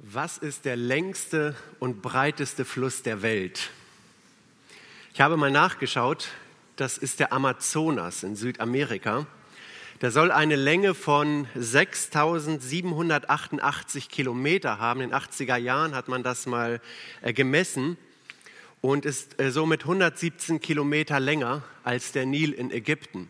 Was ist der längste und breiteste Fluss der Welt? Ich habe mal nachgeschaut, das ist der Amazonas in Südamerika. Der soll eine Länge von 6788 Kilometer haben. In den 80er Jahren hat man das mal äh, gemessen und ist äh, somit 117 Kilometer länger als der Nil in Ägypten.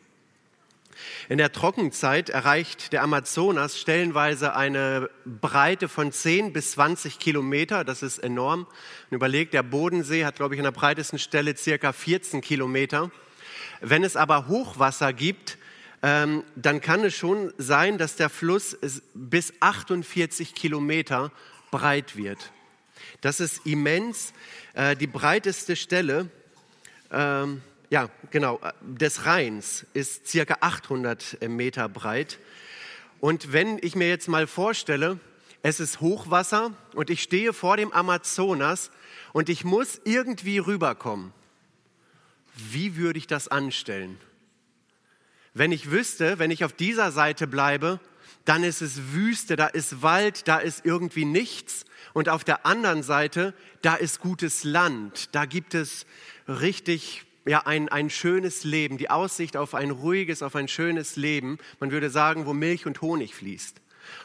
In der Trockenzeit erreicht der Amazonas stellenweise eine Breite von 10 bis 20 Kilometer. Das ist enorm. Und überlegt, der Bodensee hat, glaube ich, an der breitesten Stelle circa 14 Kilometer. Wenn es aber Hochwasser gibt, ähm, dann kann es schon sein, dass der Fluss bis 48 Kilometer breit wird. Das ist immens. Äh, die breiteste Stelle ähm, ja, genau, des Rheins ist circa 800 Meter breit. Und wenn ich mir jetzt mal vorstelle, es ist Hochwasser und ich stehe vor dem Amazonas und ich muss irgendwie rüberkommen, wie würde ich das anstellen? Wenn ich wüsste, wenn ich auf dieser Seite bleibe, dann ist es Wüste, da ist Wald, da ist irgendwie nichts. Und auf der anderen Seite, da ist gutes Land, da gibt es richtig ja, ein, ein schönes Leben, die Aussicht auf ein ruhiges, auf ein schönes Leben. Man würde sagen, wo Milch und Honig fließt.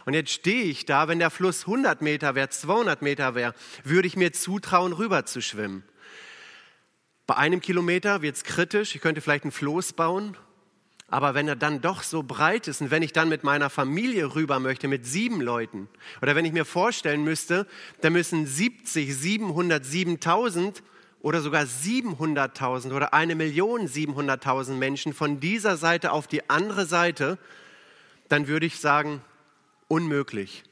Und jetzt stehe ich da, wenn der Fluss 100 Meter wäre, 200 Meter wäre, würde ich mir zutrauen, rüber zu schwimmen. Bei einem Kilometer wird es kritisch, ich könnte vielleicht ein Floß bauen, aber wenn er dann doch so breit ist und wenn ich dann mit meiner Familie rüber möchte, mit sieben Leuten, oder wenn ich mir vorstellen müsste, da müssen 70, 700, 7000 oder sogar 700.000 oder eine Million 700.000 Menschen von dieser Seite auf die andere Seite, dann würde ich sagen, unmöglich.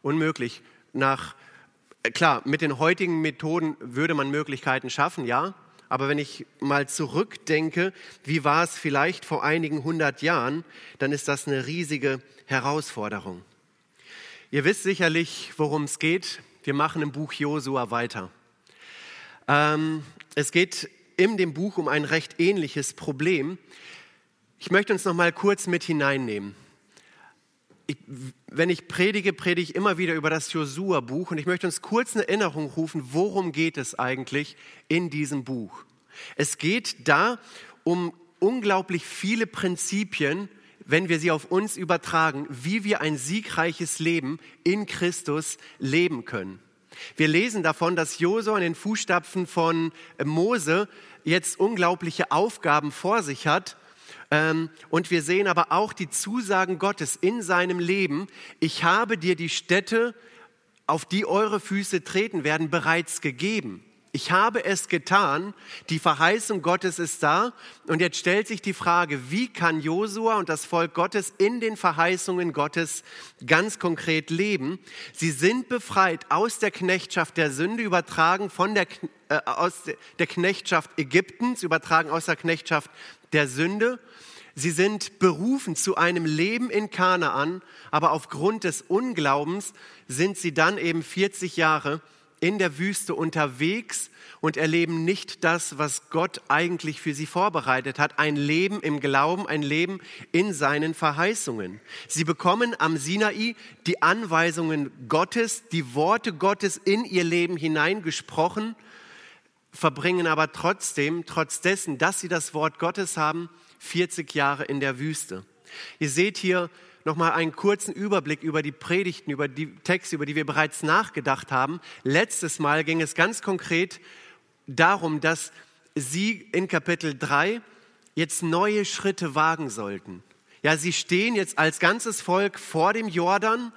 Unmöglich. Nach, äh, klar, mit den heutigen Methoden würde man Möglichkeiten schaffen, ja. Aber wenn ich mal zurückdenke, wie war es vielleicht vor einigen hundert Jahren, dann ist das eine riesige Herausforderung. Ihr wisst sicherlich, worum es geht. Wir machen im Buch Josua weiter. Ähm, es geht in dem Buch um ein recht ähnliches Problem. Ich möchte uns noch mal kurz mit hineinnehmen. Ich, wenn ich predige, predige ich immer wieder über das Josua-Buch und ich möchte uns kurz eine Erinnerung rufen, worum geht es eigentlich in diesem Buch. Es geht da um unglaublich viele Prinzipien, wenn wir sie auf uns übertragen, wie wir ein siegreiches Leben in Christus leben können. Wir lesen davon, dass Josua in den Fußstapfen von Mose jetzt unglaubliche Aufgaben vor sich hat. Ähm, und wir sehen aber auch die Zusagen Gottes in seinem Leben. Ich habe dir die Städte, auf die eure Füße treten werden, bereits gegeben. Ich habe es getan, die Verheißung Gottes ist da und jetzt stellt sich die Frage, wie kann Josua und das Volk Gottes in den Verheißungen Gottes ganz konkret leben? Sie sind befreit aus der Knechtschaft der Sünde, übertragen von der, äh, aus der Knechtschaft Ägyptens, übertragen aus der Knechtschaft der Sünde. Sie sind berufen zu einem Leben in Kanaan, aber aufgrund des Unglaubens sind sie dann eben 40 Jahre in der Wüste unterwegs und erleben nicht das, was Gott eigentlich für sie vorbereitet hat. Ein Leben im Glauben, ein Leben in seinen Verheißungen. Sie bekommen am Sinai die Anweisungen Gottes, die Worte Gottes in ihr Leben hineingesprochen, verbringen aber trotzdem, trotz dessen, dass sie das Wort Gottes haben, 40 Jahre in der Wüste. Ihr seht hier nochmal einen kurzen Überblick über die Predigten, über die Texte, über die wir bereits nachgedacht haben. Letztes Mal ging es ganz konkret darum, dass sie in Kapitel 3 jetzt neue Schritte wagen sollten. Ja, sie stehen jetzt als ganzes Volk vor dem Jordan,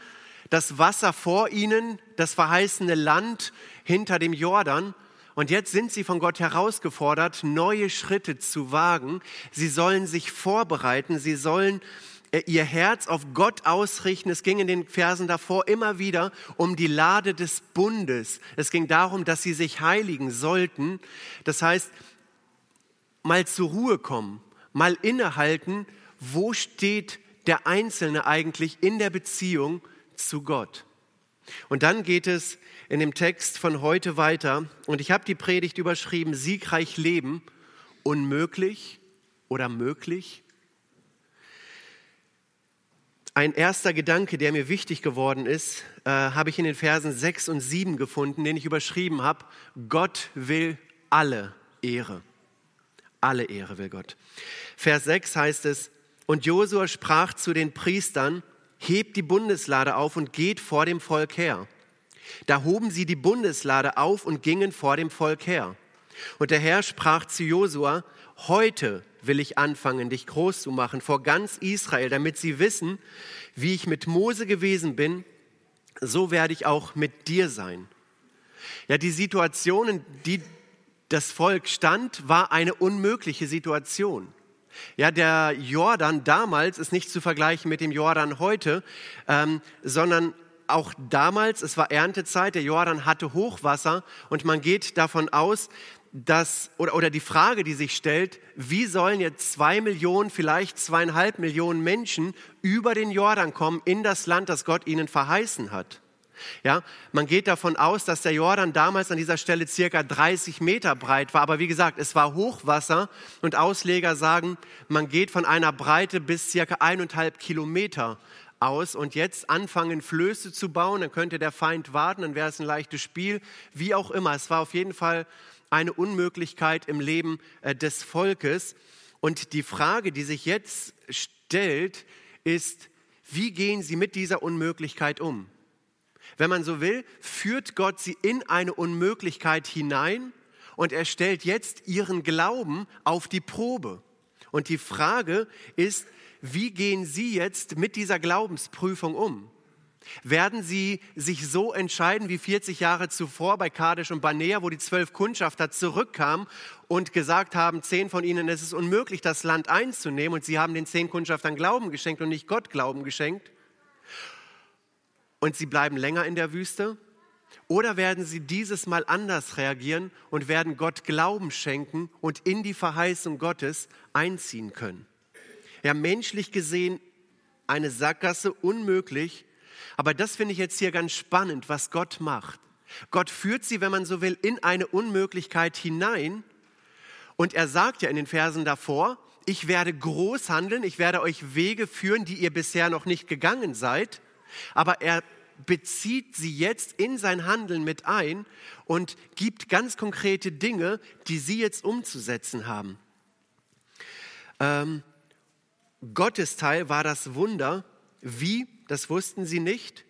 das Wasser vor ihnen, das verheißene Land hinter dem Jordan. Und jetzt sind sie von Gott herausgefordert, neue Schritte zu wagen. Sie sollen sich vorbereiten, sie sollen ihr Herz auf Gott ausrichten. Es ging in den Versen davor immer wieder um die Lade des Bundes. Es ging darum, dass sie sich heiligen sollten. Das heißt, mal zur Ruhe kommen, mal innehalten, wo steht der Einzelne eigentlich in der Beziehung zu Gott. Und dann geht es in dem Text von heute weiter und ich habe die Predigt überschrieben, siegreich leben, unmöglich oder möglich. Ein erster Gedanke, der mir wichtig geworden ist, äh, habe ich in den Versen 6 und 7 gefunden, den ich überschrieben habe. Gott will alle Ehre. Alle Ehre will Gott. Vers 6 heißt es, und Josua sprach zu den Priestern, hebt die Bundeslade auf und geht vor dem Volk her. Da hoben sie die Bundeslade auf und gingen vor dem Volk her. Und der Herr sprach zu Josua, heute will ich anfangen, dich groß zu machen vor ganz Israel, damit sie wissen, wie ich mit Mose gewesen bin, so werde ich auch mit dir sein. Ja, die Situation, in die das Volk stand, war eine unmögliche Situation. Ja, der Jordan damals ist nicht zu vergleichen mit dem Jordan heute, ähm, sondern auch damals, es war Erntezeit, der Jordan hatte Hochwasser und man geht davon aus, dass, oder, oder die Frage, die sich stellt, wie sollen jetzt zwei Millionen, vielleicht zweieinhalb Millionen Menschen über den Jordan kommen in das Land, das Gott ihnen verheißen hat? Ja, man geht davon aus, dass der Jordan damals an dieser Stelle circa 30 Meter breit war. Aber wie gesagt, es war Hochwasser und Ausleger sagen, man geht von einer Breite bis circa eineinhalb Kilometer aus und jetzt anfangen, Flöße zu bauen. Dann könnte der Feind warten, dann wäre es ein leichtes Spiel. Wie auch immer, es war auf jeden Fall eine Unmöglichkeit im Leben äh, des Volkes. Und die Frage, die sich jetzt stellt, ist, wie gehen sie mit dieser Unmöglichkeit um? Wenn man so will, führt Gott sie in eine Unmöglichkeit hinein und er stellt jetzt ihren Glauben auf die Probe. Und die Frage ist, wie gehen Sie jetzt mit dieser Glaubensprüfung um? Werden Sie sich so entscheiden wie 40 Jahre zuvor bei Kadesh und Barnea, wo die zwölf Kundschafter zurückkamen und gesagt haben, zehn von ihnen, es ist unmöglich, das Land einzunehmen und sie haben den zehn Kundschaftern Glauben geschenkt und nicht Gott Glauben geschenkt? und sie bleiben länger in der Wüste? Oder werden sie dieses Mal anders reagieren und werden Gott Glauben schenken und in die Verheißung Gottes einziehen können? Ja, menschlich gesehen eine Sackgasse unmöglich, aber das finde ich jetzt hier ganz spannend, was Gott macht. Gott führt sie, wenn man so will, in eine Unmöglichkeit hinein und er sagt ja in den Versen davor, ich werde groß handeln, ich werde euch Wege führen, die ihr bisher noch nicht gegangen seid. Aber er bezieht sie jetzt in sein Handeln mit ein und gibt ganz konkrete Dinge, die sie jetzt umzusetzen haben. Ähm, Gottes Teil war das Wunder. Wie, das wussten sie nicht.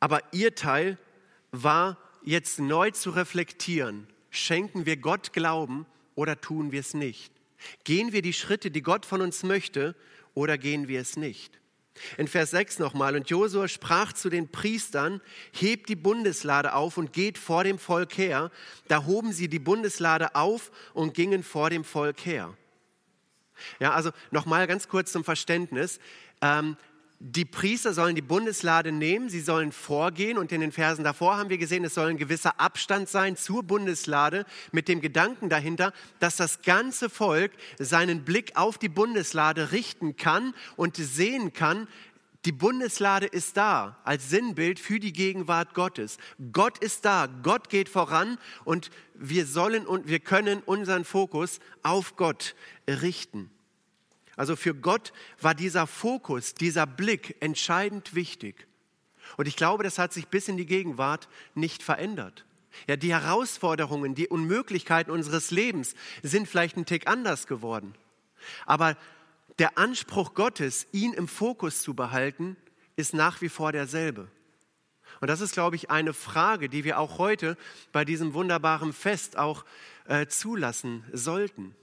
Aber ihr Teil war jetzt neu zu reflektieren. Schenken wir Gott Glauben oder tun wir es nicht? Gehen wir die Schritte, die Gott von uns möchte, oder gehen wir es nicht? In Vers 6 nochmal, und Josua sprach zu den Priestern, hebt die Bundeslade auf und geht vor dem Volk her. Da hoben sie die Bundeslade auf und gingen vor dem Volk her. Ja, also nochmal ganz kurz zum Verständnis. Ähm, die Priester sollen die Bundeslade nehmen, sie sollen vorgehen und in den Versen davor haben wir gesehen, es soll ein gewisser Abstand sein zur Bundeslade mit dem Gedanken dahinter, dass das ganze Volk seinen Blick auf die Bundeslade richten kann und sehen kann, die Bundeslade ist da als Sinnbild für die Gegenwart Gottes. Gott ist da, Gott geht voran und wir sollen und wir können unseren Fokus auf Gott richten. Also für Gott war dieser Fokus, dieser Blick entscheidend wichtig. Und ich glaube, das hat sich bis in die Gegenwart nicht verändert. Ja, die Herausforderungen, die Unmöglichkeiten unseres Lebens sind vielleicht ein Tick anders geworden. Aber der Anspruch Gottes, ihn im Fokus zu behalten, ist nach wie vor derselbe. Und das ist, glaube ich, eine Frage, die wir auch heute bei diesem wunderbaren Fest auch äh, zulassen sollten.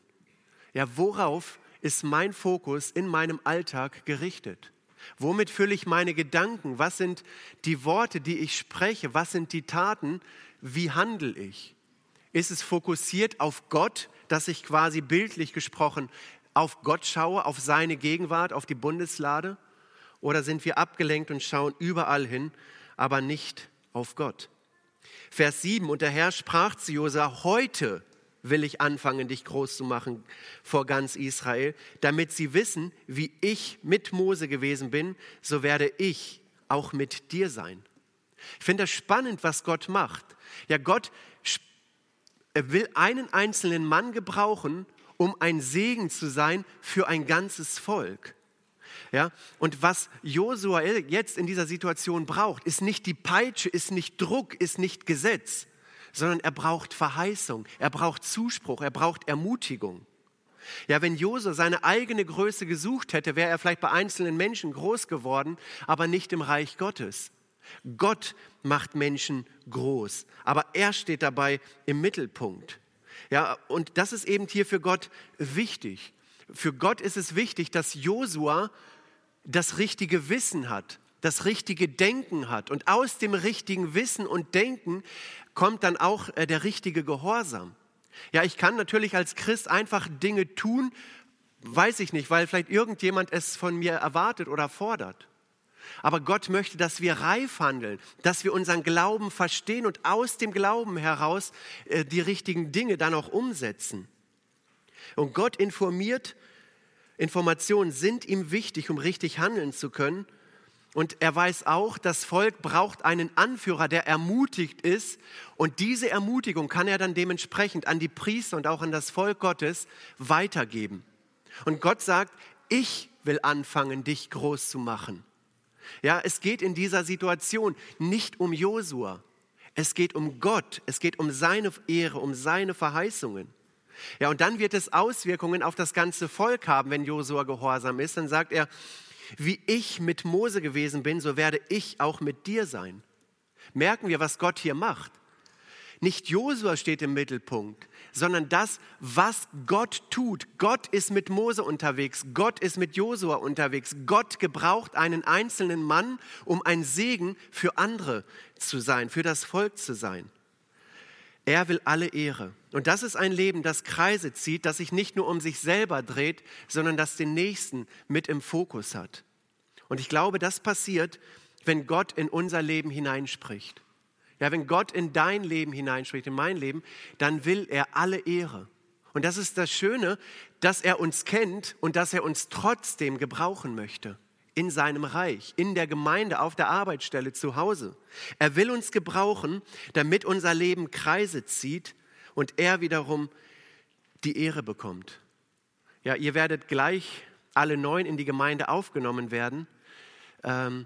Ja, worauf ist mein Fokus in meinem Alltag gerichtet? Womit fülle ich meine Gedanken? Was sind die Worte, die ich spreche? Was sind die Taten? Wie handle ich? Ist es fokussiert auf Gott, dass ich quasi bildlich gesprochen auf Gott schaue, auf seine Gegenwart, auf die Bundeslade? Oder sind wir abgelenkt und schauen überall hin, aber nicht auf Gott? Vers 7, und der Herr sprach zu Josa, heute will ich anfangen, dich groß zu machen vor ganz Israel, damit sie wissen, wie ich mit Mose gewesen bin, so werde ich auch mit dir sein. Ich finde das spannend, was Gott macht. Ja, Gott will einen einzelnen Mann gebrauchen, um ein Segen zu sein für ein ganzes Volk. Ja? Und was Josua jetzt in dieser Situation braucht, ist nicht die Peitsche, ist nicht Druck, ist nicht Gesetz, sondern er braucht Verheißung, er braucht Zuspruch, er braucht Ermutigung. Ja, wenn Josua seine eigene Größe gesucht hätte, wäre er vielleicht bei einzelnen Menschen groß geworden, aber nicht im Reich Gottes. Gott macht Menschen groß, aber er steht dabei im Mittelpunkt. Ja, und das ist eben hier für Gott wichtig. Für Gott ist es wichtig, dass Josua das richtige Wissen hat, das richtige Denken hat. Und aus dem richtigen Wissen und Denken kommt dann auch äh, der richtige Gehorsam. Ja, ich kann natürlich als Christ einfach Dinge tun, weiß ich nicht, weil vielleicht irgendjemand es von mir erwartet oder fordert. Aber Gott möchte, dass wir reif handeln, dass wir unseren Glauben verstehen und aus dem Glauben heraus äh, die richtigen Dinge dann auch umsetzen. Und Gott informiert, Informationen sind ihm wichtig, um richtig handeln zu können. Und er weiß auch, das Volk braucht einen Anführer, der ermutigt ist. Und diese Ermutigung kann er dann dementsprechend an die Priester und auch an das Volk Gottes weitergeben. Und Gott sagt, ich will anfangen, dich groß zu machen. Ja, es geht in dieser Situation nicht um Josua. Es geht um Gott. Es geht um seine Ehre, um seine Verheißungen. Ja, und dann wird es Auswirkungen auf das ganze Volk haben, wenn Josua gehorsam ist. Dann sagt er, wie ich mit Mose gewesen bin, so werde ich auch mit dir sein. Merken wir, was Gott hier macht. Nicht Josua steht im Mittelpunkt, sondern das, was Gott tut. Gott ist mit Mose unterwegs, Gott ist mit Josua unterwegs. Gott gebraucht einen einzelnen Mann, um ein Segen für andere zu sein, für das Volk zu sein. Er will alle Ehre. Und das ist ein Leben, das Kreise zieht, das sich nicht nur um sich selber dreht, sondern das den Nächsten mit im Fokus hat. Und ich glaube, das passiert, wenn Gott in unser Leben hineinspricht. Ja, wenn Gott in dein Leben hineinspricht, in mein Leben, dann will er alle Ehre. Und das ist das Schöne, dass er uns kennt und dass er uns trotzdem gebrauchen möchte in seinem Reich, in der Gemeinde, auf der Arbeitsstelle, zu Hause. Er will uns gebrauchen, damit unser Leben Kreise zieht und er wiederum die Ehre bekommt. Ja, ihr werdet gleich alle neun in die Gemeinde aufgenommen werden. Ähm,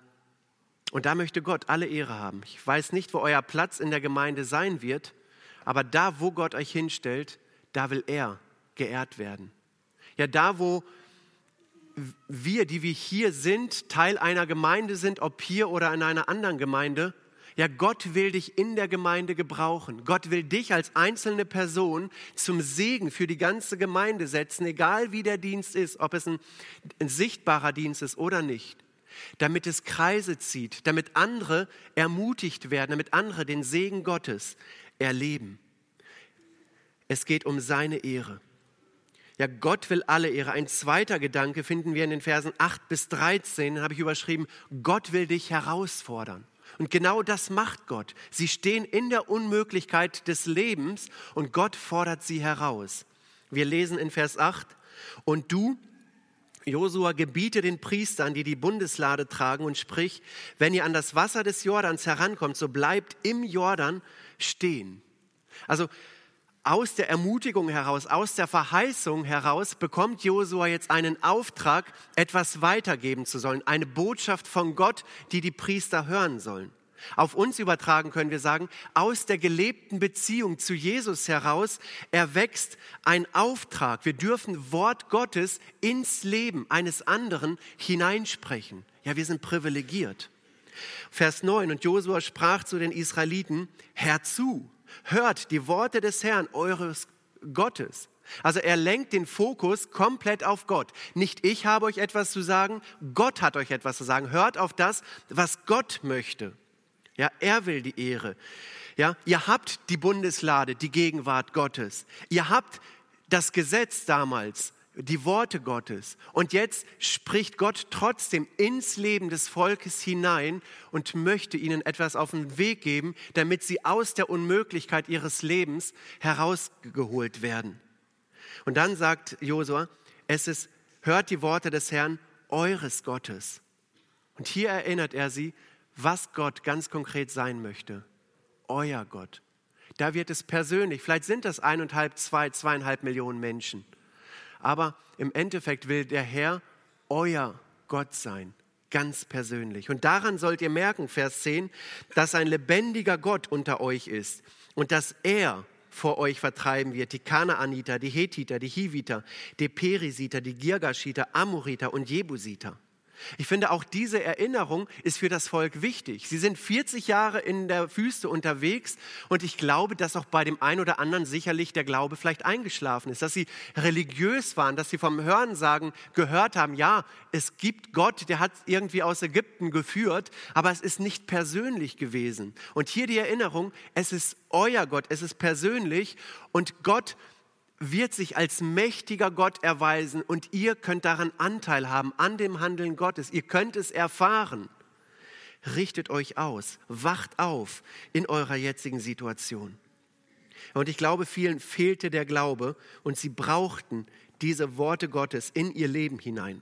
und da möchte Gott alle Ehre haben. Ich weiß nicht, wo euer Platz in der Gemeinde sein wird, aber da, wo Gott euch hinstellt, da will er geehrt werden. Ja, da, wo wir, die wir hier sind, Teil einer Gemeinde sind, ob hier oder in einer anderen Gemeinde, ja, Gott will dich in der Gemeinde gebrauchen. Gott will dich als einzelne Person zum Segen für die ganze Gemeinde setzen, egal wie der Dienst ist, ob es ein, ein sichtbarer Dienst ist oder nicht. Damit es Kreise zieht, damit andere ermutigt werden, damit andere den Segen Gottes erleben. Es geht um seine Ehre. Ja, Gott will alle Ehre. Ein zweiter Gedanke finden wir in den Versen 8 bis 13. Da habe ich überschrieben, Gott will dich herausfordern. Und genau das macht Gott. Sie stehen in der Unmöglichkeit des Lebens und Gott fordert sie heraus. Wir lesen in Vers 8, und du, Josua, gebiete den Priestern, die die Bundeslade tragen und sprich, wenn ihr an das Wasser des Jordans herankommt, so bleibt im Jordan stehen. Also aus der Ermutigung heraus, aus der Verheißung heraus bekommt Josua jetzt einen Auftrag, etwas weitergeben zu sollen, eine Botschaft von Gott, die die Priester hören sollen. Auf uns übertragen können wir sagen, aus der gelebten Beziehung zu Jesus heraus erwächst ein Auftrag. Wir dürfen Wort Gottes ins Leben eines anderen hineinsprechen. Ja, wir sind privilegiert. Vers 9, und Josua sprach zu den Israeliten, Herr zu, Hört die Worte des Herrn, eures Gottes. Also er lenkt den Fokus komplett auf Gott. Nicht ich habe euch etwas zu sagen, Gott hat euch etwas zu sagen. Hört auf das, was Gott möchte. Ja, er will die Ehre. Ja, ihr habt die Bundeslade, die Gegenwart Gottes. Ihr habt das Gesetz damals die Worte Gottes. Und jetzt spricht Gott trotzdem ins Leben des Volkes hinein und möchte ihnen etwas auf den Weg geben, damit sie aus der Unmöglichkeit ihres Lebens herausgeholt werden. Und dann sagt Josua, es ist, hört die Worte des Herrn, eures Gottes. Und hier erinnert er sie, was Gott ganz konkret sein möchte. Euer Gott. Da wird es persönlich. Vielleicht sind das eineinhalb, zwei, zweieinhalb Millionen Menschen. Aber im Endeffekt will der Herr euer Gott sein, ganz persönlich. Und daran sollt ihr merken, Vers 10, dass ein lebendiger Gott unter euch ist und dass er vor euch vertreiben wird, die Kanaaniter, die Hethiter, die Hiviter, die Perisiter, die Girgashiter, Amoriter und Jebusiter. Ich finde, auch diese Erinnerung ist für das Volk wichtig. Sie sind 40 Jahre in der Wüste unterwegs und ich glaube, dass auch bei dem einen oder anderen sicherlich der Glaube vielleicht eingeschlafen ist, dass sie religiös waren, dass sie vom Hörensagen gehört haben, ja, es gibt Gott, der hat irgendwie aus Ägypten geführt, aber es ist nicht persönlich gewesen. Und hier die Erinnerung, es ist euer Gott, es ist persönlich und Gott wird sich als mächtiger Gott erweisen und ihr könnt daran Anteil haben, an dem Handeln Gottes. Ihr könnt es erfahren. Richtet euch aus, wacht auf in eurer jetzigen Situation. Und ich glaube, vielen fehlte der Glaube und sie brauchten diese Worte Gottes in ihr Leben hinein.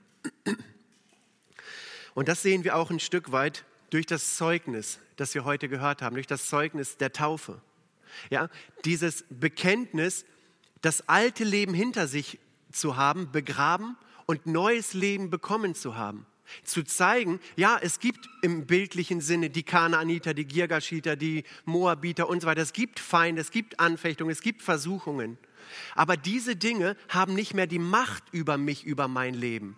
Und das sehen wir auch ein Stück weit durch das Zeugnis, das wir heute gehört haben, durch das Zeugnis der Taufe. Ja, dieses Bekenntnis, das alte Leben hinter sich zu haben, begraben und neues Leben bekommen zu haben. Zu zeigen, ja, es gibt im bildlichen Sinne die Kanaaniter, die Girgashiter, die Moabiter und so weiter. Es gibt Feinde, es gibt Anfechtungen, es gibt Versuchungen. Aber diese Dinge haben nicht mehr die Macht über mich, über mein Leben.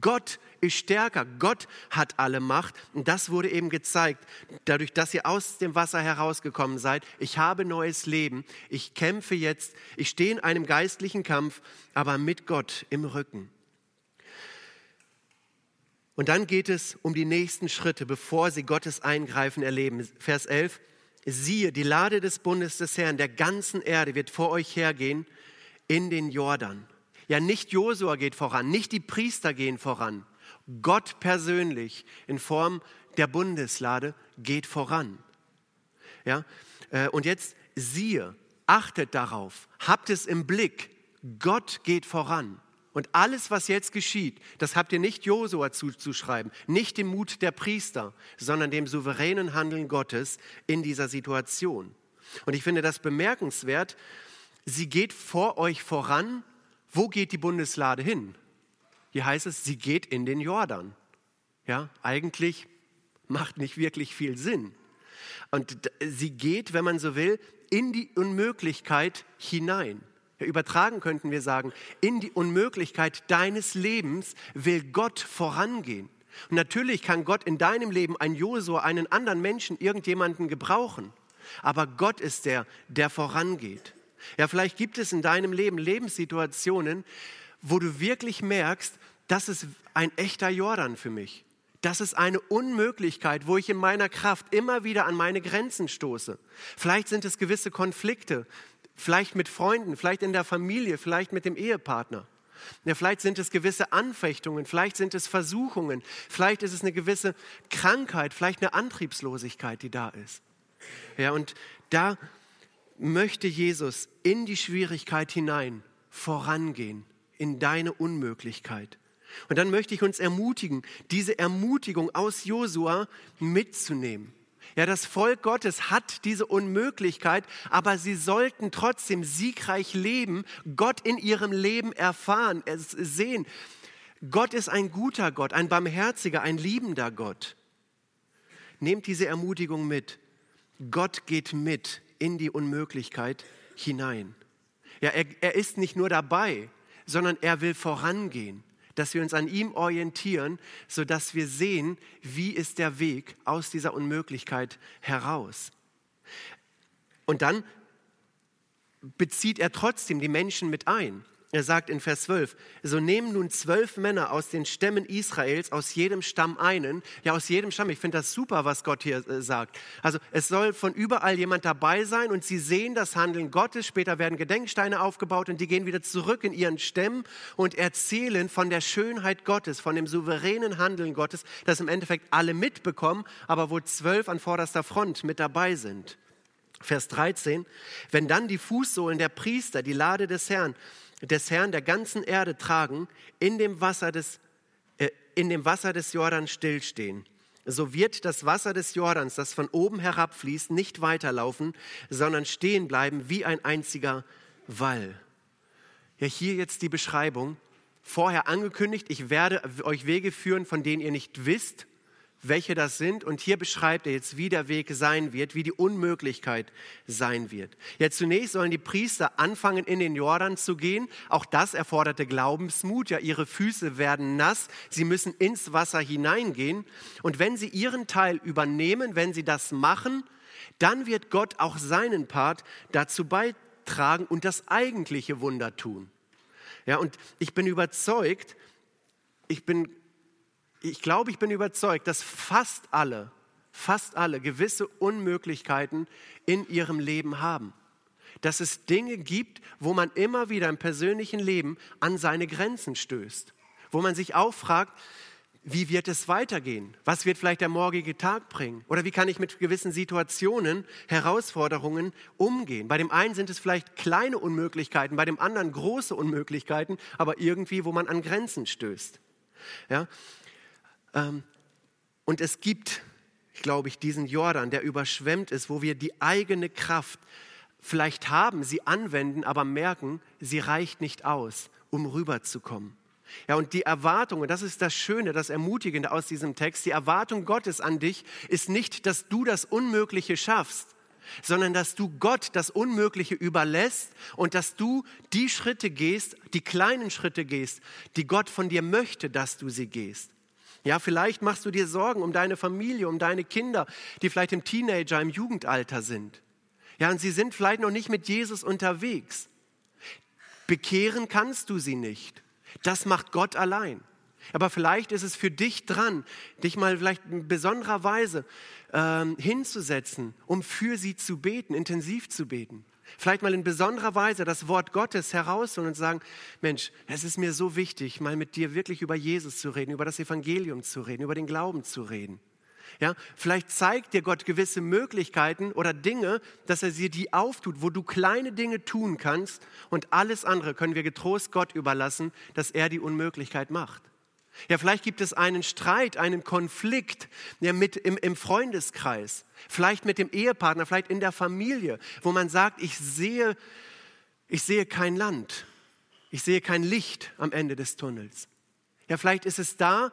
Gott ist stärker, Gott hat alle Macht. Und das wurde eben gezeigt, dadurch, dass ihr aus dem Wasser herausgekommen seid. Ich habe neues Leben, ich kämpfe jetzt, ich stehe in einem geistlichen Kampf, aber mit Gott im Rücken. Und dann geht es um die nächsten Schritte, bevor sie Gottes Eingreifen erleben. Vers 11, siehe, die Lade des Bundes des Herrn der ganzen Erde wird vor euch hergehen in den Jordan. Ja, nicht Josua geht voran, nicht die Priester gehen voran. Gott persönlich in Form der Bundeslade geht voran. Ja, äh, und jetzt siehe, achtet darauf, habt es im Blick, Gott geht voran. Und alles, was jetzt geschieht, das habt ihr nicht Josua zuzuschreiben, nicht dem Mut der Priester, sondern dem souveränen Handeln Gottes in dieser Situation. Und ich finde das bemerkenswert. Sie geht vor euch voran wo geht die Bundeslade hin? Hier heißt es, sie geht in den Jordan. Ja, eigentlich macht nicht wirklich viel Sinn. Und sie geht, wenn man so will, in die Unmöglichkeit hinein. Übertragen könnten wir sagen, in die Unmöglichkeit deines Lebens will Gott vorangehen. Und natürlich kann Gott in deinem Leben ein Josua, einen anderen Menschen, irgendjemanden gebrauchen. Aber Gott ist der, der vorangeht. Ja, vielleicht gibt es in deinem Leben Lebenssituationen, wo du wirklich merkst, das ist ein echter Jordan für mich. Das ist eine Unmöglichkeit, wo ich in meiner Kraft immer wieder an meine Grenzen stoße. Vielleicht sind es gewisse Konflikte, vielleicht mit Freunden, vielleicht in der Familie, vielleicht mit dem Ehepartner. Ja, vielleicht sind es gewisse Anfechtungen, vielleicht sind es Versuchungen, vielleicht ist es eine gewisse Krankheit, vielleicht eine Antriebslosigkeit, die da ist. Ja, und da möchte Jesus in die Schwierigkeit hinein vorangehen, in deine Unmöglichkeit. Und dann möchte ich uns ermutigen, diese Ermutigung aus Josua mitzunehmen. Ja, das Volk Gottes hat diese Unmöglichkeit, aber sie sollten trotzdem siegreich leben, Gott in ihrem Leben erfahren, es sehen. Gott ist ein guter Gott, ein barmherziger, ein liebender Gott. Nehmt diese Ermutigung mit. Gott geht mit in die Unmöglichkeit hinein. Ja, er, er ist nicht nur dabei, sondern er will vorangehen, dass wir uns an ihm orientieren, sodass wir sehen, wie ist der Weg aus dieser Unmöglichkeit heraus. Und dann bezieht er trotzdem die Menschen mit ein. Er sagt in Vers 12, so nehmen nun zwölf Männer aus den Stämmen Israels, aus jedem Stamm einen. Ja, aus jedem Stamm. Ich finde das super, was Gott hier äh, sagt. Also es soll von überall jemand dabei sein und sie sehen das Handeln Gottes. Später werden Gedenksteine aufgebaut und die gehen wieder zurück in ihren Stämmen und erzählen von der Schönheit Gottes, von dem souveränen Handeln Gottes, das im Endeffekt alle mitbekommen, aber wo zwölf an vorderster Front mit dabei sind. Vers 13, wenn dann die Fußsohlen der Priester die Lade des Herrn des Herrn der ganzen Erde tragen, in dem Wasser des, äh, in dem Wasser des Jordans stillstehen. So wird das Wasser des Jordans, das von oben herabfließt, nicht weiterlaufen, sondern stehen bleiben wie ein einziger Wall. Ja, hier jetzt die Beschreibung. vorher angekündigt, ich werde euch Wege führen, von denen ihr nicht wisst, welche das sind. Und hier beschreibt er jetzt, wie der Weg sein wird, wie die Unmöglichkeit sein wird. Ja, zunächst sollen die Priester anfangen, in den Jordan zu gehen. Auch das erforderte Glaubensmut. Ja, ihre Füße werden nass. Sie müssen ins Wasser hineingehen. Und wenn sie ihren Teil übernehmen, wenn sie das machen, dann wird Gott auch seinen Part dazu beitragen und das eigentliche Wunder tun. Ja, und ich bin überzeugt, ich bin ich glaube, ich bin überzeugt, dass fast alle, fast alle gewisse Unmöglichkeiten in ihrem Leben haben. Dass es Dinge gibt, wo man immer wieder im persönlichen Leben an seine Grenzen stößt. Wo man sich auch fragt, wie wird es weitergehen? Was wird vielleicht der morgige Tag bringen? Oder wie kann ich mit gewissen Situationen, Herausforderungen umgehen? Bei dem einen sind es vielleicht kleine Unmöglichkeiten, bei dem anderen große Unmöglichkeiten, aber irgendwie, wo man an Grenzen stößt. Ja? Ähm, und es gibt, glaube ich, diesen Jordan, der überschwemmt ist, wo wir die eigene Kraft vielleicht haben, sie anwenden, aber merken, sie reicht nicht aus, um rüberzukommen. Ja, und die Erwartung, und das ist das Schöne, das Ermutigende aus diesem Text, die Erwartung Gottes an dich ist nicht, dass du das Unmögliche schaffst, sondern dass du Gott das Unmögliche überlässt und dass du die Schritte gehst, die kleinen Schritte gehst, die Gott von dir möchte, dass du sie gehst. Ja, vielleicht machst du dir Sorgen um deine Familie, um deine Kinder, die vielleicht im Teenager, im Jugendalter sind. Ja, und sie sind vielleicht noch nicht mit Jesus unterwegs. Bekehren kannst du sie nicht. Das macht Gott allein. Aber vielleicht ist es für dich dran, dich mal vielleicht in besonderer Weise ähm, hinzusetzen, um für sie zu beten, intensiv zu beten. Vielleicht mal in besonderer Weise das Wort Gottes herausholen und sagen, Mensch, es ist mir so wichtig, mal mit dir wirklich über Jesus zu reden, über das Evangelium zu reden, über den Glauben zu reden. Ja, vielleicht zeigt dir Gott gewisse Möglichkeiten oder Dinge, dass er die auftut, wo du kleine Dinge tun kannst und alles andere können wir getrost Gott überlassen, dass er die Unmöglichkeit macht. Ja, vielleicht gibt es einen Streit, einen Konflikt ja, mit im, im Freundeskreis, vielleicht mit dem Ehepartner, vielleicht in der Familie, wo man sagt, ich sehe, ich sehe kein Land, ich sehe kein Licht am Ende des Tunnels. Ja, vielleicht ist es da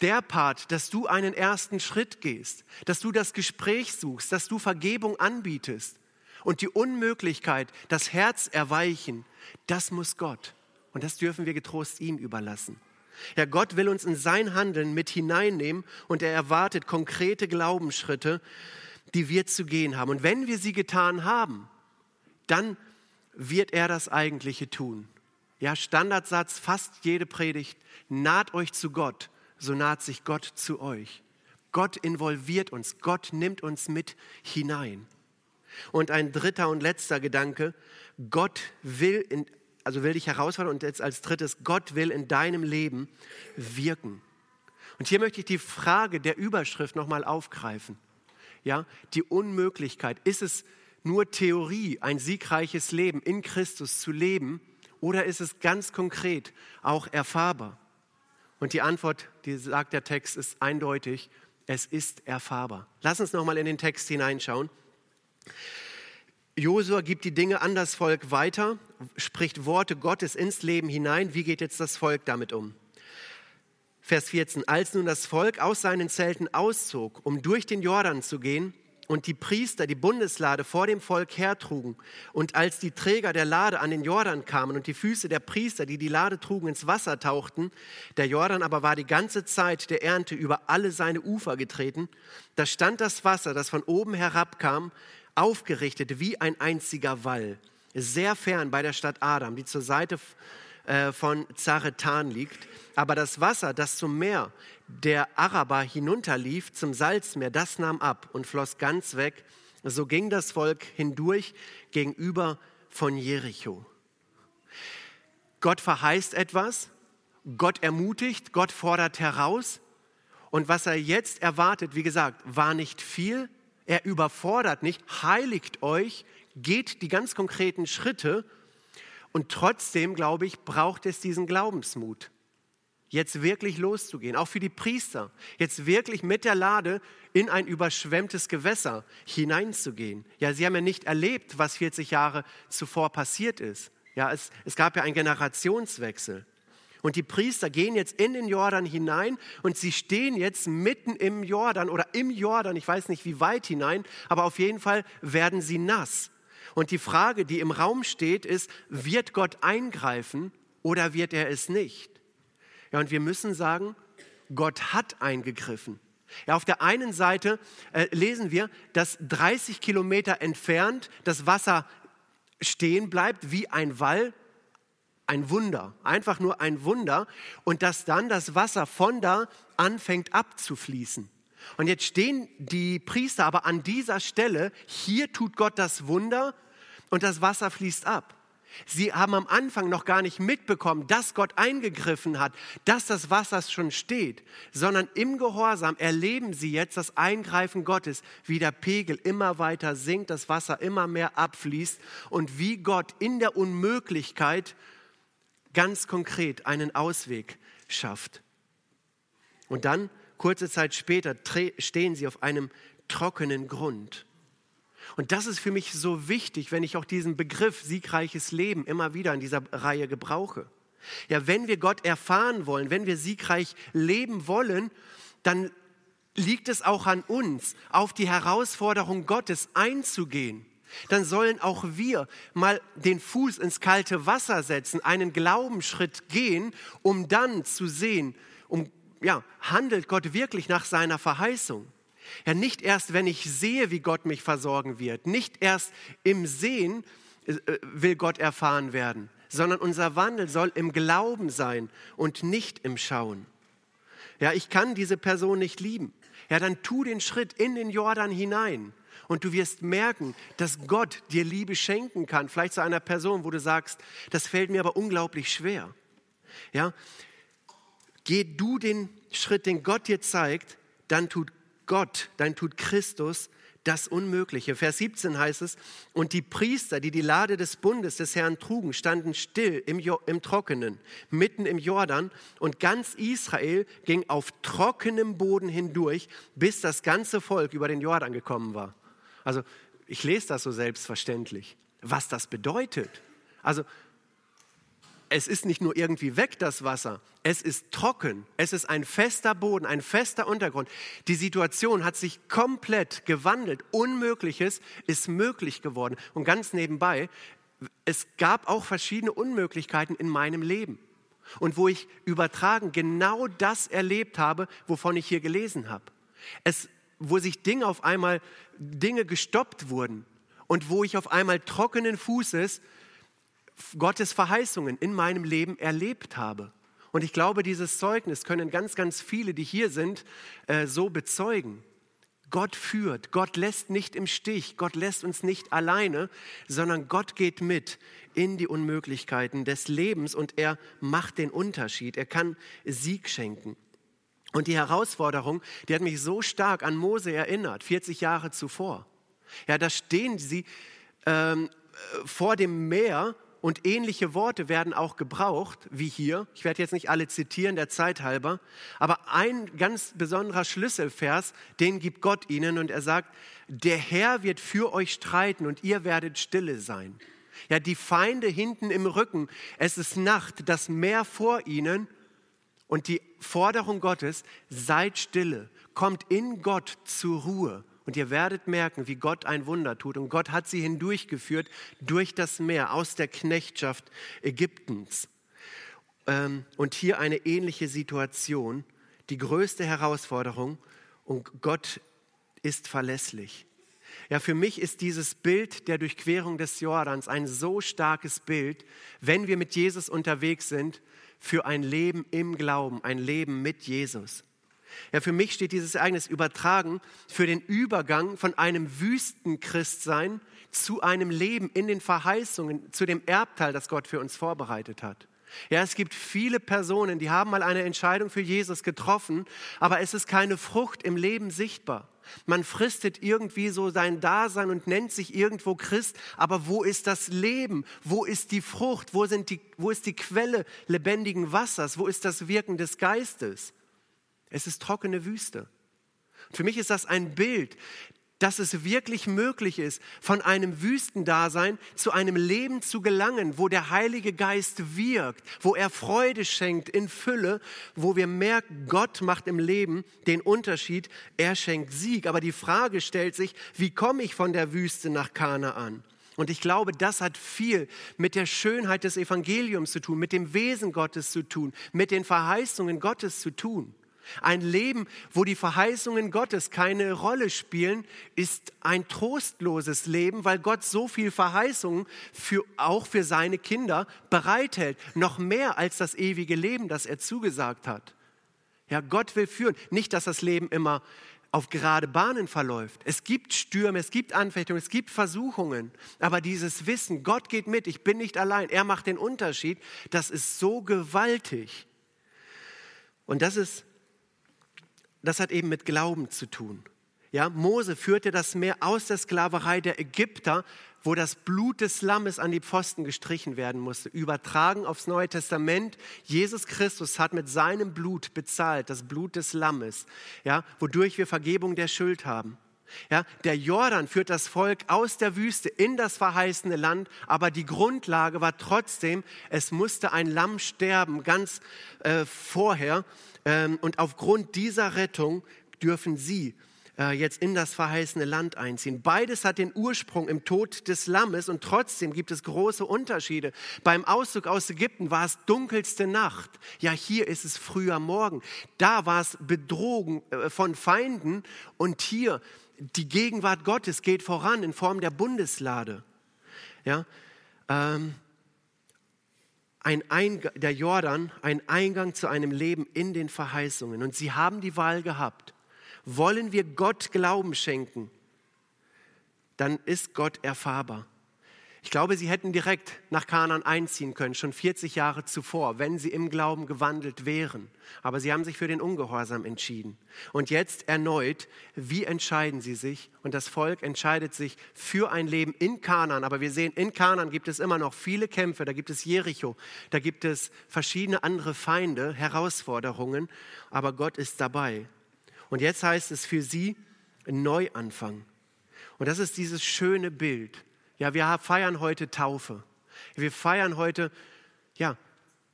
der Part, dass du einen ersten Schritt gehst, dass du das Gespräch suchst, dass du Vergebung anbietest. Und die Unmöglichkeit, das Herz erweichen, das muss Gott. Und das dürfen wir getrost ihm überlassen. Ja, Gott will uns in sein Handeln mit hineinnehmen und er erwartet konkrete Glaubensschritte, die wir zu gehen haben. Und wenn wir sie getan haben, dann wird er das Eigentliche tun. Ja, Standardsatz, fast jede Predigt, naht euch zu Gott, so naht sich Gott zu euch. Gott involviert uns, Gott nimmt uns mit hinein. Und ein dritter und letzter Gedanke, Gott will in also will dich herausfordern und jetzt als drittes, Gott will in deinem Leben wirken. Und hier möchte ich die Frage der Überschrift nochmal aufgreifen. Ja, die Unmöglichkeit. Ist es nur Theorie, ein siegreiches Leben in Christus zu leben, oder ist es ganz konkret auch erfahrbar? Und die Antwort, die sagt der Text, ist eindeutig, es ist erfahrbar. Lass uns nochmal in den Text hineinschauen. Josua gibt die Dinge an das Volk weiter, spricht Worte Gottes ins Leben hinein. Wie geht jetzt das Volk damit um? Vers 14. Als nun das Volk aus seinen Zelten auszog, um durch den Jordan zu gehen, und die Priester die Bundeslade vor dem Volk hertrugen, und als die Träger der Lade an den Jordan kamen und die Füße der Priester, die die Lade trugen, ins Wasser tauchten, der Jordan aber war die ganze Zeit der Ernte über alle seine Ufer getreten, da stand das Wasser, das von oben herabkam, aufgerichtet wie ein einziger Wall, sehr fern bei der Stadt Adam, die zur Seite äh, von Zaretan liegt. Aber das Wasser, das zum Meer der Araber hinunterlief, zum Salzmeer, das nahm ab und floss ganz weg. So ging das Volk hindurch gegenüber von Jericho. Gott verheißt etwas, Gott ermutigt, Gott fordert heraus. Und was er jetzt erwartet, wie gesagt, war nicht viel, er überfordert nicht, heiligt euch, geht die ganz konkreten Schritte und trotzdem, glaube ich, braucht es diesen Glaubensmut, jetzt wirklich loszugehen, auch für die Priester, jetzt wirklich mit der Lade in ein überschwemmtes Gewässer hineinzugehen. Ja, sie haben ja nicht erlebt, was 40 Jahre zuvor passiert ist. Ja, es, es gab ja einen Generationswechsel. Und die Priester gehen jetzt in den Jordan hinein und sie stehen jetzt mitten im Jordan oder im Jordan, ich weiß nicht wie weit hinein, aber auf jeden Fall werden sie nass. Und die Frage, die im Raum steht, ist, wird Gott eingreifen oder wird er es nicht? Ja, und wir müssen sagen, Gott hat eingegriffen. Ja, auf der einen Seite äh, lesen wir, dass 30 Kilometer entfernt das Wasser stehen bleibt wie ein Wall ein Wunder, einfach nur ein Wunder und dass dann das Wasser von da anfängt abzufließen. Und jetzt stehen die Priester aber an dieser Stelle, hier tut Gott das Wunder und das Wasser fließt ab. Sie haben am Anfang noch gar nicht mitbekommen, dass Gott eingegriffen hat, dass das Wasser schon steht, sondern im Gehorsam erleben sie jetzt das Eingreifen Gottes, wie der Pegel immer weiter sinkt, das Wasser immer mehr abfließt und wie Gott in der Unmöglichkeit ganz konkret einen Ausweg schafft. Und dann, kurze Zeit später, stehen sie auf einem trockenen Grund. Und das ist für mich so wichtig, wenn ich auch diesen Begriff siegreiches Leben immer wieder in dieser Reihe gebrauche. Ja, wenn wir Gott erfahren wollen, wenn wir siegreich leben wollen, dann liegt es auch an uns, auf die Herausforderung Gottes einzugehen dann sollen auch wir mal den Fuß ins kalte Wasser setzen, einen Glaubensschritt gehen, um dann zu sehen, um, ja, handelt Gott wirklich nach seiner Verheißung. Ja, nicht erst, wenn ich sehe, wie Gott mich versorgen wird, nicht erst im Sehen äh, will Gott erfahren werden, sondern unser Wandel soll im Glauben sein und nicht im Schauen. Ja, ich kann diese Person nicht lieben. Ja, dann tu den Schritt in den Jordan hinein und du wirst merken, dass Gott dir Liebe schenken kann. Vielleicht zu einer Person, wo du sagst, das fällt mir aber unglaublich schwer. Ja? Geh du den Schritt, den Gott dir zeigt, dann tut Gott, dann tut Christus das Unmögliche. Vers 17 heißt es, und die Priester, die die Lade des Bundes des Herrn trugen, standen still im, im Trockenen, mitten im Jordan, und ganz Israel ging auf trockenem Boden hindurch, bis das ganze Volk über den Jordan gekommen war. Also ich lese das so selbstverständlich. Was das bedeutet. Also es ist nicht nur irgendwie weg das Wasser, es ist trocken, es ist ein fester Boden, ein fester Untergrund. Die Situation hat sich komplett gewandelt. Unmögliches ist möglich geworden. Und ganz nebenbei, es gab auch verschiedene Unmöglichkeiten in meinem Leben. Und wo ich übertragen genau das erlebt habe, wovon ich hier gelesen habe. Es wo sich Dinge auf einmal, Dinge gestoppt wurden und wo ich auf einmal trockenen Fußes Gottes Verheißungen in meinem Leben erlebt habe. Und ich glaube, dieses Zeugnis können ganz, ganz viele, die hier sind, äh, so bezeugen. Gott führt, Gott lässt nicht im Stich, Gott lässt uns nicht alleine, sondern Gott geht mit in die Unmöglichkeiten des Lebens und er macht den Unterschied. Er kann Sieg schenken. Und die Herausforderung, die hat mich so stark an Mose erinnert, 40 Jahre zuvor. Ja, da stehen sie ähm, vor dem Meer und ähnliche Worte werden auch gebraucht, wie hier. Ich werde jetzt nicht alle zitieren, der Zeit halber. Aber ein ganz besonderer Schlüsselvers, den gibt Gott ihnen und er sagt, der Herr wird für euch streiten und ihr werdet stille sein. Ja, die Feinde hinten im Rücken, es ist Nacht, das Meer vor ihnen und die Forderung Gottes, seid stille, kommt in Gott zur Ruhe. Und ihr werdet merken, wie Gott ein Wunder tut. Und Gott hat sie hindurchgeführt durch das Meer aus der Knechtschaft Ägyptens. Ähm, und hier eine ähnliche Situation, die größte Herausforderung. Und Gott ist verlässlich. Ja, für mich ist dieses Bild der Durchquerung des Jordans ein so starkes Bild, wenn wir mit Jesus unterwegs sind, für ein Leben im Glauben, ein Leben mit Jesus. Ja, für mich steht dieses Ereignis übertragen für den Übergang von einem Wüstenchristsein zu einem Leben in den Verheißungen, zu dem Erbteil, das Gott für uns vorbereitet hat. Ja, es gibt viele Personen, die haben mal eine Entscheidung für Jesus getroffen, aber es ist keine Frucht im Leben sichtbar. Man fristet irgendwie so sein Dasein und nennt sich irgendwo Christ, aber wo ist das Leben? Wo ist die Frucht? Wo, sind die, wo ist die Quelle lebendigen Wassers? Wo ist das Wirken des Geistes? Es ist trockene Wüste. für mich ist das ein Bild dass es wirklich möglich ist, von einem Wüstendasein zu einem Leben zu gelangen, wo der Heilige Geist wirkt, wo er Freude schenkt in Fülle, wo wir merken, Gott macht im Leben den Unterschied, er schenkt Sieg. Aber die Frage stellt sich, wie komme ich von der Wüste nach Kanaan? Und ich glaube, das hat viel mit der Schönheit des Evangeliums zu tun, mit dem Wesen Gottes zu tun, mit den Verheißungen Gottes zu tun. Ein Leben, wo die Verheißungen Gottes keine Rolle spielen, ist ein trostloses Leben, weil Gott so viel Verheißungen für, auch für seine Kinder bereithält. Noch mehr als das ewige Leben, das er zugesagt hat. Ja, Gott will führen. Nicht, dass das Leben immer auf gerade Bahnen verläuft. Es gibt Stürme, es gibt Anfechtungen, es gibt Versuchungen. Aber dieses Wissen, Gott geht mit, ich bin nicht allein, er macht den Unterschied, das ist so gewaltig. Und das ist das hat eben mit Glauben zu tun. Ja, Mose führte das Meer aus der Sklaverei der Ägypter, wo das Blut des Lammes an die Pfosten gestrichen werden musste, übertragen aufs Neue Testament. Jesus Christus hat mit seinem Blut bezahlt, das Blut des Lammes, ja, wodurch wir Vergebung der Schuld haben. Ja, der Jordan führt das Volk aus der Wüste in das verheißene Land, aber die Grundlage war trotzdem, es musste ein Lamm sterben, ganz äh, vorher, und aufgrund dieser Rettung dürfen sie äh, jetzt in das verheißene Land einziehen. Beides hat den Ursprung im Tod des Lammes und trotzdem gibt es große Unterschiede. Beim Auszug aus Ägypten war es dunkelste Nacht. Ja, hier ist es früher Morgen. Da war es Bedrohung äh, von Feinden und hier die Gegenwart Gottes geht voran in Form der Bundeslade. Ja, ähm, ein Eingang, der Jordan ein Eingang zu einem Leben in den Verheißungen. Und sie haben die Wahl gehabt. Wollen wir Gott Glauben schenken, dann ist Gott erfahrbar. Ich glaube, sie hätten direkt nach Kanaan einziehen können, schon 40 Jahre zuvor, wenn sie im Glauben gewandelt wären. Aber sie haben sich für den Ungehorsam entschieden. Und jetzt erneut, wie entscheiden sie sich? Und das Volk entscheidet sich für ein Leben in Kanaan. Aber wir sehen, in Kanaan gibt es immer noch viele Kämpfe. Da gibt es Jericho, da gibt es verschiedene andere Feinde, Herausforderungen. Aber Gott ist dabei. Und jetzt heißt es für sie Neuanfang. Und das ist dieses schöne Bild ja, wir feiern heute Taufe. Wir feiern heute, ja,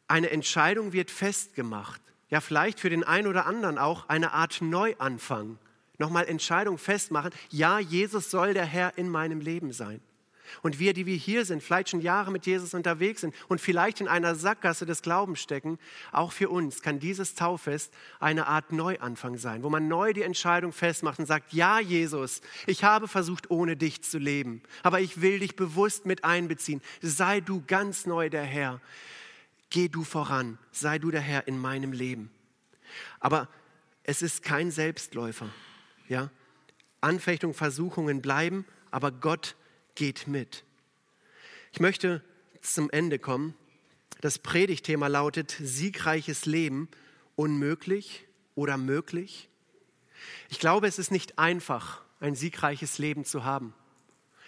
eine Entscheidung wird festgemacht. Ja, vielleicht für den einen oder anderen auch eine Art Neuanfang. Nochmal Entscheidung festmachen. Ja, Jesus soll der Herr in meinem Leben sein. Und wir, die wir hier sind, vielleicht schon Jahre mit Jesus unterwegs sind und vielleicht in einer Sackgasse des Glaubens stecken, auch für uns kann dieses Tauffest eine Art Neuanfang sein, wo man neu die Entscheidung festmacht und sagt, ja Jesus, ich habe versucht, ohne dich zu leben, aber ich will dich bewusst mit einbeziehen. Sei du ganz neu der Herr. Geh du voran, sei du der Herr in meinem Leben. Aber es ist kein Selbstläufer. Ja? Anfechtungen, Versuchungen bleiben, aber Gott geht mit. Ich möchte zum Ende kommen. Das Predigtthema lautet siegreiches Leben, unmöglich oder möglich. Ich glaube, es ist nicht einfach, ein siegreiches Leben zu haben.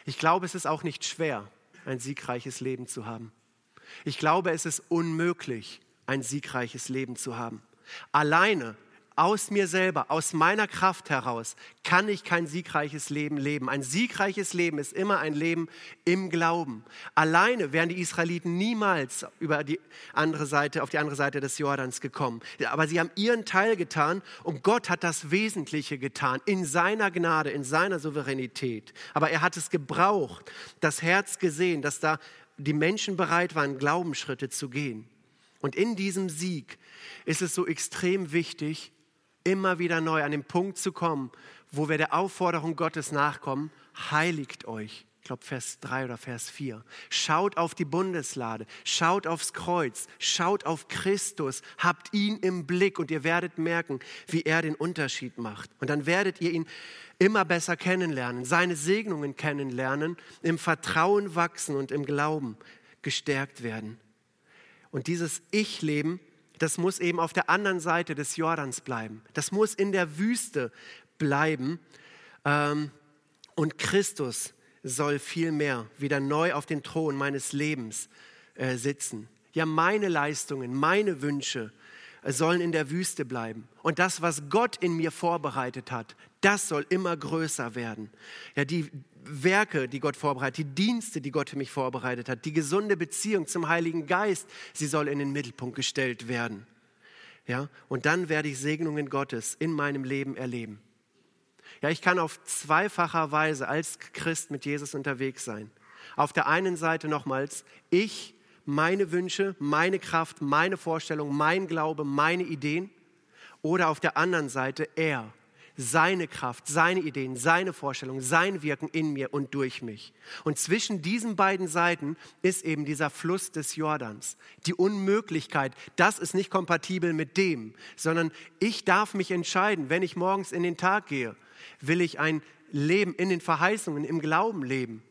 Ich glaube, es ist auch nicht schwer, ein siegreiches Leben zu haben. Ich glaube, es ist unmöglich, ein siegreiches Leben zu haben. Alleine aus mir selber, aus meiner Kraft heraus, kann ich kein siegreiches Leben leben. Ein siegreiches Leben ist immer ein Leben im Glauben. Alleine wären die Israeliten niemals über die andere Seite, auf die andere Seite des Jordans gekommen. Aber sie haben ihren Teil getan und Gott hat das Wesentliche getan, in seiner Gnade, in seiner Souveränität. Aber er hat es gebraucht, das Herz gesehen, dass da die Menschen bereit waren, Glaubensschritte zu gehen. Und in diesem Sieg ist es so extrem wichtig, immer wieder neu an den Punkt zu kommen, wo wir der Aufforderung Gottes nachkommen, heiligt euch. Ich glaube Vers 3 oder Vers 4. Schaut auf die Bundeslade, schaut aufs Kreuz, schaut auf Christus, habt ihn im Blick und ihr werdet merken, wie er den Unterschied macht. Und dann werdet ihr ihn immer besser kennenlernen, seine Segnungen kennenlernen, im Vertrauen wachsen und im Glauben gestärkt werden. Und dieses Ich-Leben das muss eben auf der anderen Seite des Jordans bleiben. Das muss in der Wüste bleiben. Ähm, und Christus soll vielmehr wieder neu auf den Thron meines Lebens äh, sitzen. Ja, meine Leistungen, meine Wünsche äh, sollen in der Wüste bleiben. Und das, was Gott in mir vorbereitet hat, Das soll immer größer werden. Ja, die Werke, die Gott vorbereitet, die Dienste, die Gott für mich vorbereitet hat, die gesunde Beziehung zum Heiligen Geist, sie soll in den Mittelpunkt gestellt werden. Ja, und dann werde ich Segnungen Gottes in meinem Leben erleben. Ja, ich kann auf zweifacher Weise als Christ mit Jesus unterwegs sein. Auf der einen Seite nochmals, ich, meine Wünsche, meine Kraft, meine Vorstellung, mein Glaube, meine Ideen. Oder auf der anderen Seite er, seine Kraft, seine Ideen, seine Vorstellungen, sein Wirken in mir und durch mich. Und zwischen diesen beiden Seiten ist eben dieser Fluss des Jordans. Die Unmöglichkeit, das ist nicht kompatibel mit dem, sondern ich darf mich entscheiden, wenn ich morgens in den Tag gehe, will ich ein Leben in den Verheißungen, im Glauben leben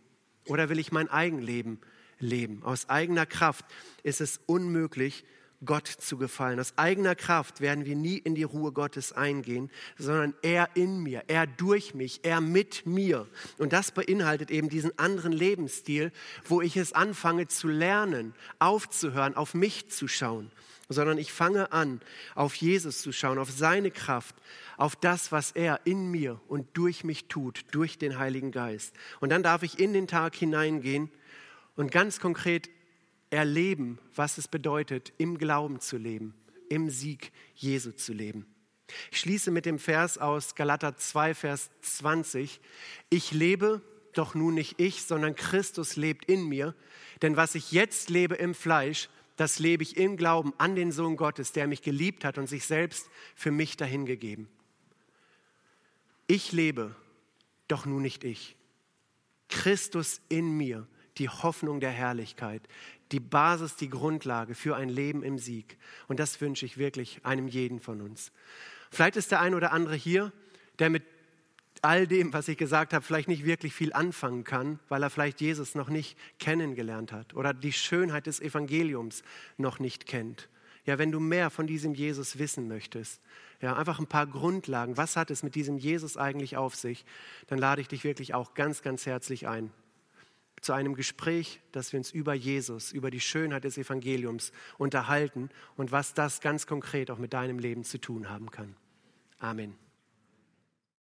oder will ich mein Eigenleben leben? Aus eigener Kraft ist es unmöglich, Gott zu gefallen. Aus eigener Kraft werden wir nie in die Ruhe Gottes eingehen, sondern er in mir, er durch mich, er mit mir. Und das beinhaltet eben diesen anderen Lebensstil, wo ich es anfange zu lernen, aufzuhören, auf mich zu schauen, sondern ich fange an, auf Jesus zu schauen, auf seine Kraft, auf das, was er in mir und durch mich tut, durch den Heiligen Geist. Und dann darf ich in den Tag hineingehen und ganz konkret erleben, was es bedeutet, im Glauben zu leben, im Sieg Jesu zu leben. Ich schließe mit dem Vers aus Galater 2, Vers 20. Ich lebe, doch nun nicht ich, sondern Christus lebt in mir. Denn was ich jetzt lebe im Fleisch, das lebe ich im Glauben an den Sohn Gottes, der mich geliebt hat und sich selbst für mich dahingegeben. Ich lebe, doch nun nicht ich. Christus in mir, die Hoffnung der Herrlichkeit, die Basis, die Grundlage für ein Leben im Sieg. Und das wünsche ich wirklich einem jeden von uns. Vielleicht ist der ein oder andere hier, der mit all dem, was ich gesagt habe, vielleicht nicht wirklich viel anfangen kann, weil er vielleicht Jesus noch nicht kennengelernt hat oder die Schönheit des Evangeliums noch nicht kennt. Ja, wenn du mehr von diesem Jesus wissen möchtest, ja, einfach ein paar Grundlagen, was hat es mit diesem Jesus eigentlich auf sich, dann lade ich dich wirklich auch ganz, ganz herzlich ein zu einem Gespräch, dass wir uns über Jesus, über die Schönheit des Evangeliums unterhalten und was das ganz konkret auch mit deinem Leben zu tun haben kann. Amen.